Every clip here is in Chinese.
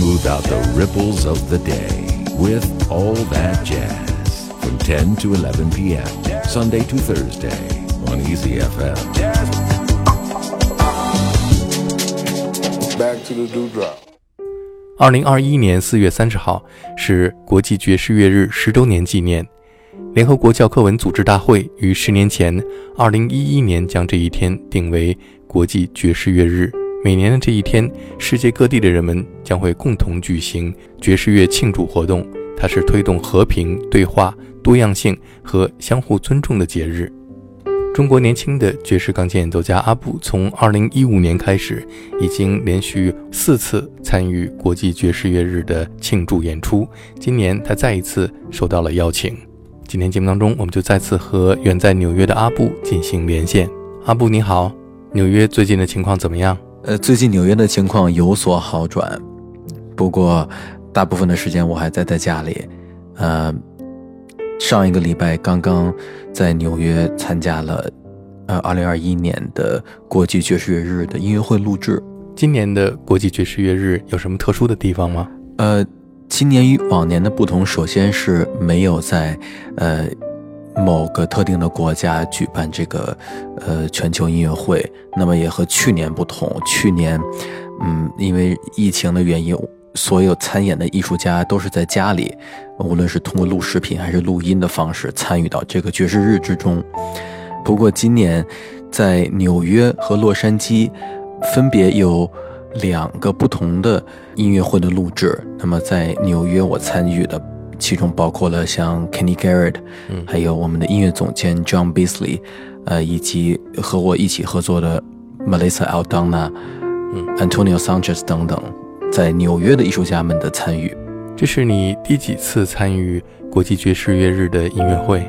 smooth out the ripples of the day with All That Jazz from 10 to 11 p.m. Sunday to Thursday on Easy FM. Back to the dewdrop. 二零二一年四月三十号是国际爵士乐日十周年纪念。联合国教科文组织大会于十年前，二零一一年将这一天定为国际爵士乐日。每年的这一天，世界各地的人们将会共同举行爵士乐庆祝活动。它是推动和平、对话、多样性和相互尊重的节日。中国年轻的爵士钢琴演奏家阿布，从二零一五年开始，已经连续四次参与国际爵士乐日的庆祝演出。今年他再一次受到了邀请。今天节目当中，我们就再次和远在纽约的阿布进行连线。阿布你好，纽约最近的情况怎么样？呃，最近纽约的情况有所好转，不过大部分的时间我还待在家里。呃，上一个礼拜刚刚在纽约参加了呃二零二一年的国际爵士乐日的音乐会录制。今年的国际爵士乐日有什么特殊的地方吗？呃，今年与往年的不同，首先是没有在呃。某个特定的国家举办这个，呃，全球音乐会，那么也和去年不同。去年，嗯，因为疫情的原因，所有参演的艺术家都是在家里，无论是通过录视频还是录音的方式参与到这个爵士日之中。不过今年，在纽约和洛杉矶，分别有两个不同的音乐会的录制。那么在纽约，我参与的。其中包括了像 Kenny Garrett，嗯，还有我们的音乐总监 John Beasley，呃，以及和我一起合作的 Melissa Aldana，嗯，Antonio Sanchez 等等，在纽约的艺术家们的参与。这是你第几次参与国际爵士乐日的音乐会？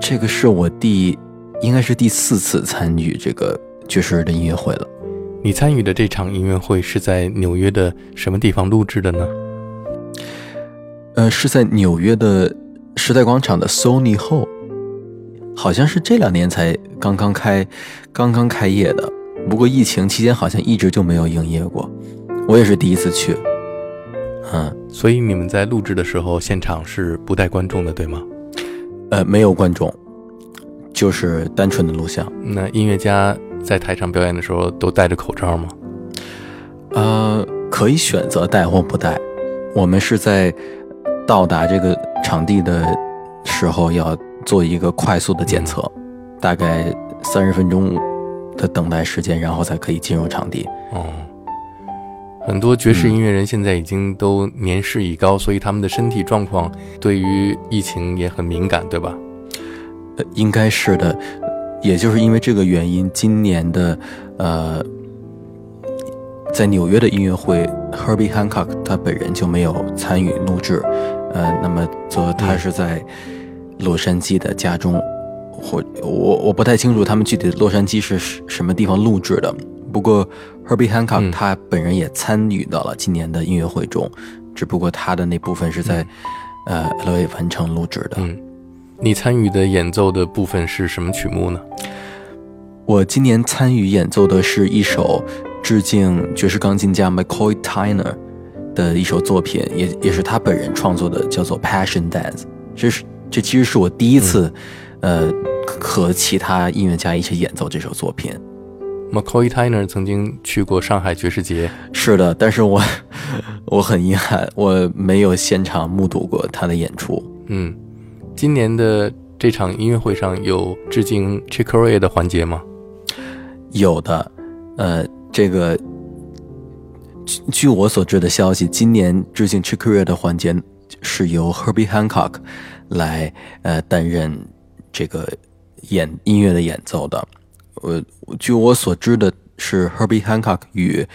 这个是我第，应该是第四次参与这个爵士日的音乐会了。你参与的这场音乐会是在纽约的什么地方录制的呢？呃，是在纽约的时代广场的 Sony 后，好像是这两年才刚刚开，刚刚开业的。不过疫情期间好像一直就没有营业过，我也是第一次去。嗯，所以你们在录制的时候，现场是不带观众的，对吗？呃，没有观众，就是单纯的录像。那音乐家在台上表演的时候都戴着口罩吗？呃，可以选择戴或不戴。我们是在。到达这个场地的时候，要做一个快速的检测，大概三十分钟的等待时间，然后才可以进入场地。哦，很多爵士音乐人现在已经都年事已高，所以他们的身体状况对于疫情也很敏感，对吧？呃，应该是的。也就是因为这个原因，今年的呃，在纽约的音乐会，Herbie Hancock 他本人就没有参与录制。呃，那么则他是在洛杉矶的家中，或我我不太清楚他们具体的洛杉矶是什么地方录制的。不过 Herbie Hancock 他本人也参与到了今年的音乐会中，只不过他的那部分是在呃 LA 完成录制的。嗯，你参与的演奏的部分是什么曲目呢？我今年参与演奏的是一首致敬爵士钢琴家 McCoy Tyner。的一首作品，也也是他本人创作的，叫做《Passion Dance》。这是这其实是我第一次，呃，和其他音乐家一起演奏这首作品。McCoy Tyner 曾经去过上海爵士节，是的，但是我 我很遗憾，我没有现场目睹过他的演出。嗯，今年的这场音乐会上有致敬 Chick Corea 的环节吗？有的，呃，这个。据我所知的消息，今年致敬 Chick Corea 的环节是由 Herbie Hancock 来呃担任这个演音乐的演奏的。呃，据我所知的是 Herbie Hancock 与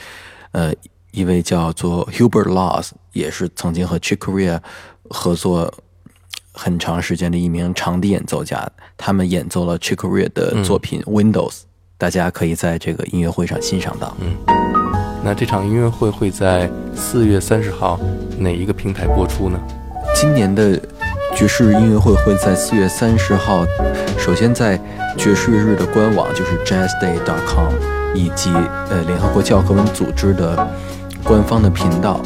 呃一位叫做 Hubert Laws，也是曾经和 Chick Corea 合作很长时间的一名长笛演奏家，他们演奏了 Chick Corea 的作品 Windows，大家可以在这个音乐会上欣赏到。嗯。那这场音乐会会在四月三十号哪一个平台播出呢？今年的爵士音乐会会在四月三十号，首先在爵士日的官网，就是 jazzday.com，以及呃联合国教科文组织的官方的频道，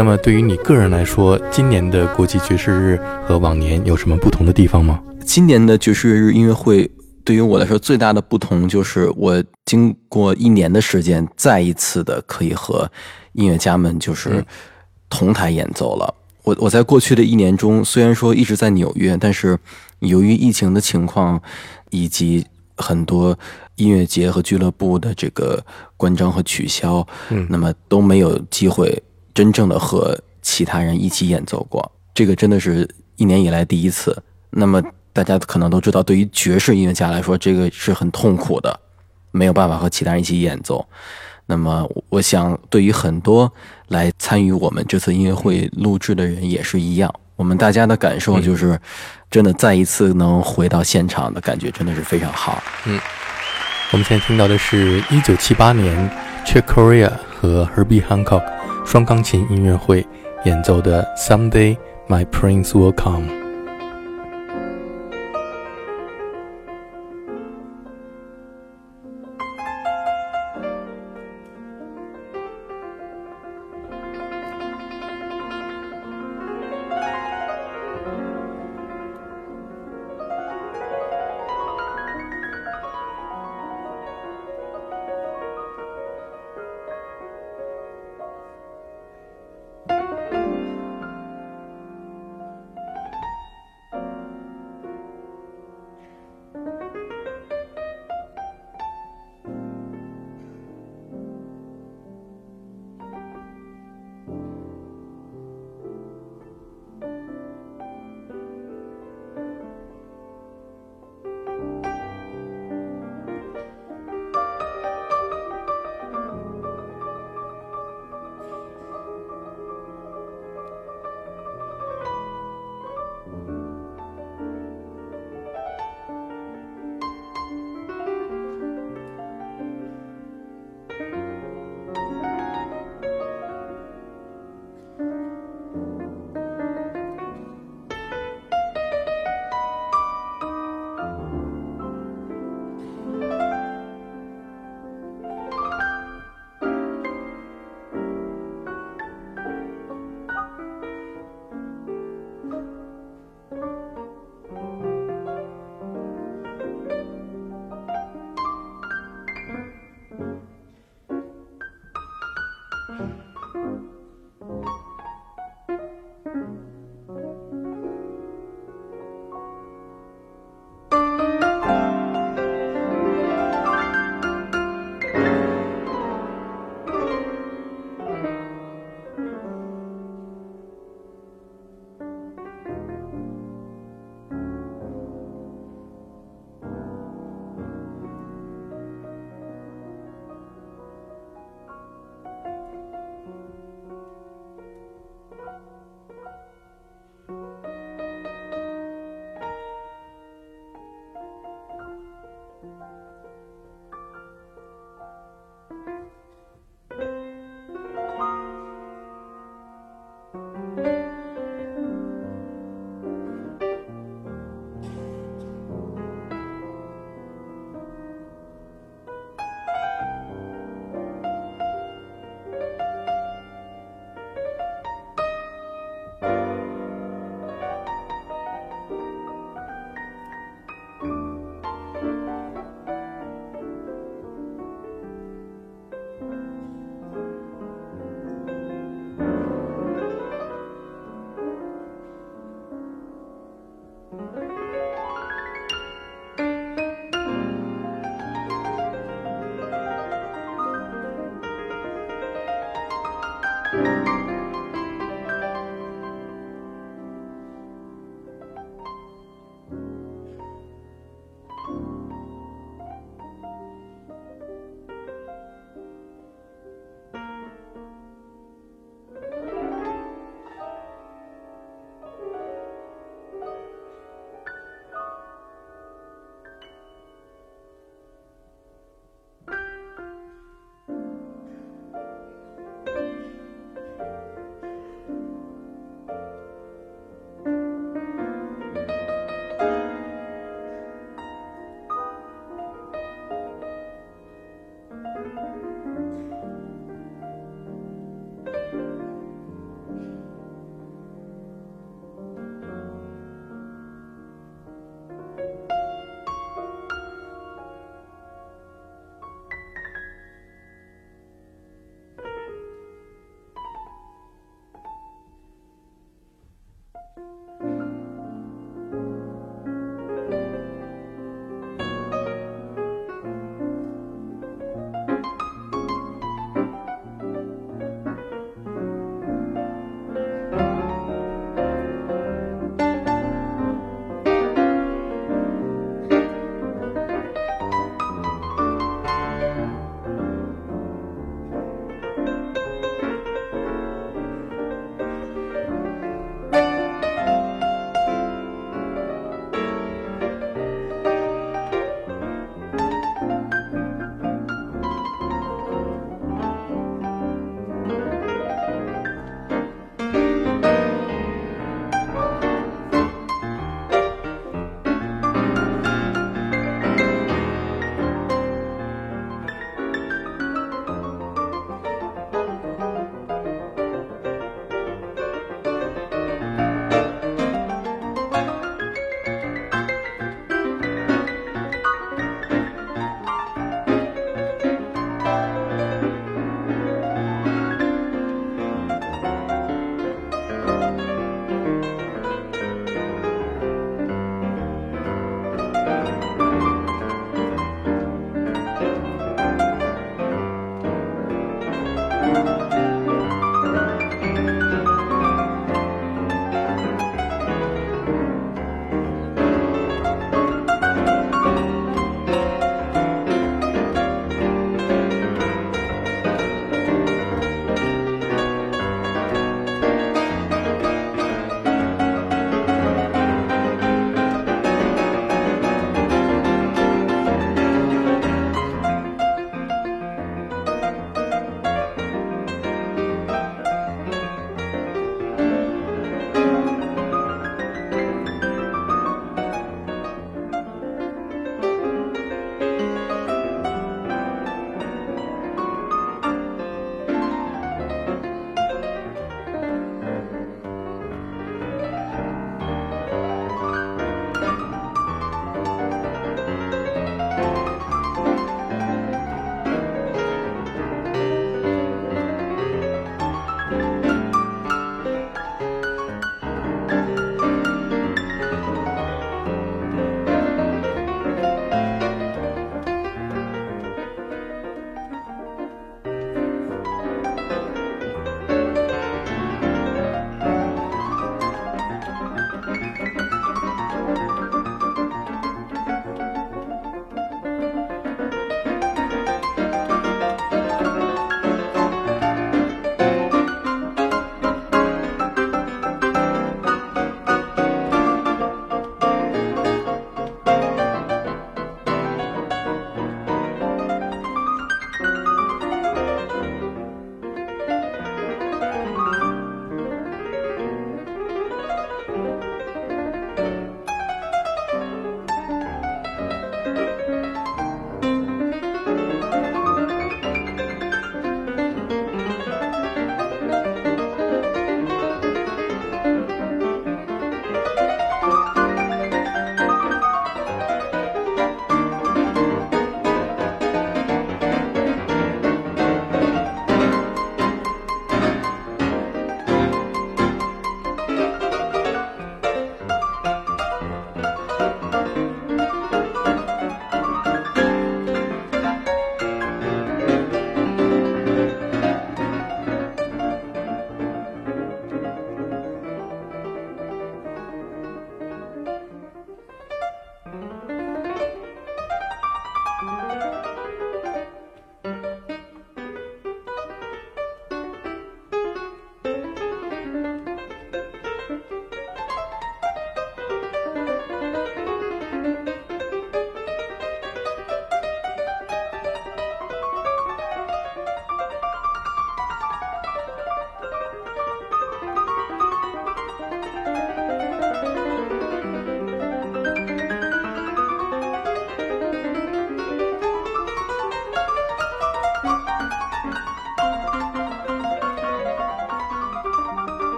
那么对于你个人来说，今年的国际爵士日和往年有什么不同的地方吗？今年的爵士乐日音乐会对于我来说最大的不同就是，我经过一年的时间，再一次的可以和音乐家们就是嗯同台演奏了。我我在过去的一年中，虽然说一直在纽约，但是由于疫情的情况以及很多音乐节和俱乐部的这个关张和取消，嗯那么都没有机会真正的和其他人一起演奏过。这个真的是一年以来第一次。那么大家可能都知道，对于爵士音乐家来说，这个是很痛苦的，没有办法和其他人一起演奏。那么我想，对于很多来参与我们这次音乐会录制的人也是一样。我们大家的感受就是，真的再一次能回到现场的感觉，真的是非常好。嗯我们现在听到的是1978年 Chick Corea 和 Herbie Hancock 双钢琴音乐会演奏的《Someday My Prince Will Come》。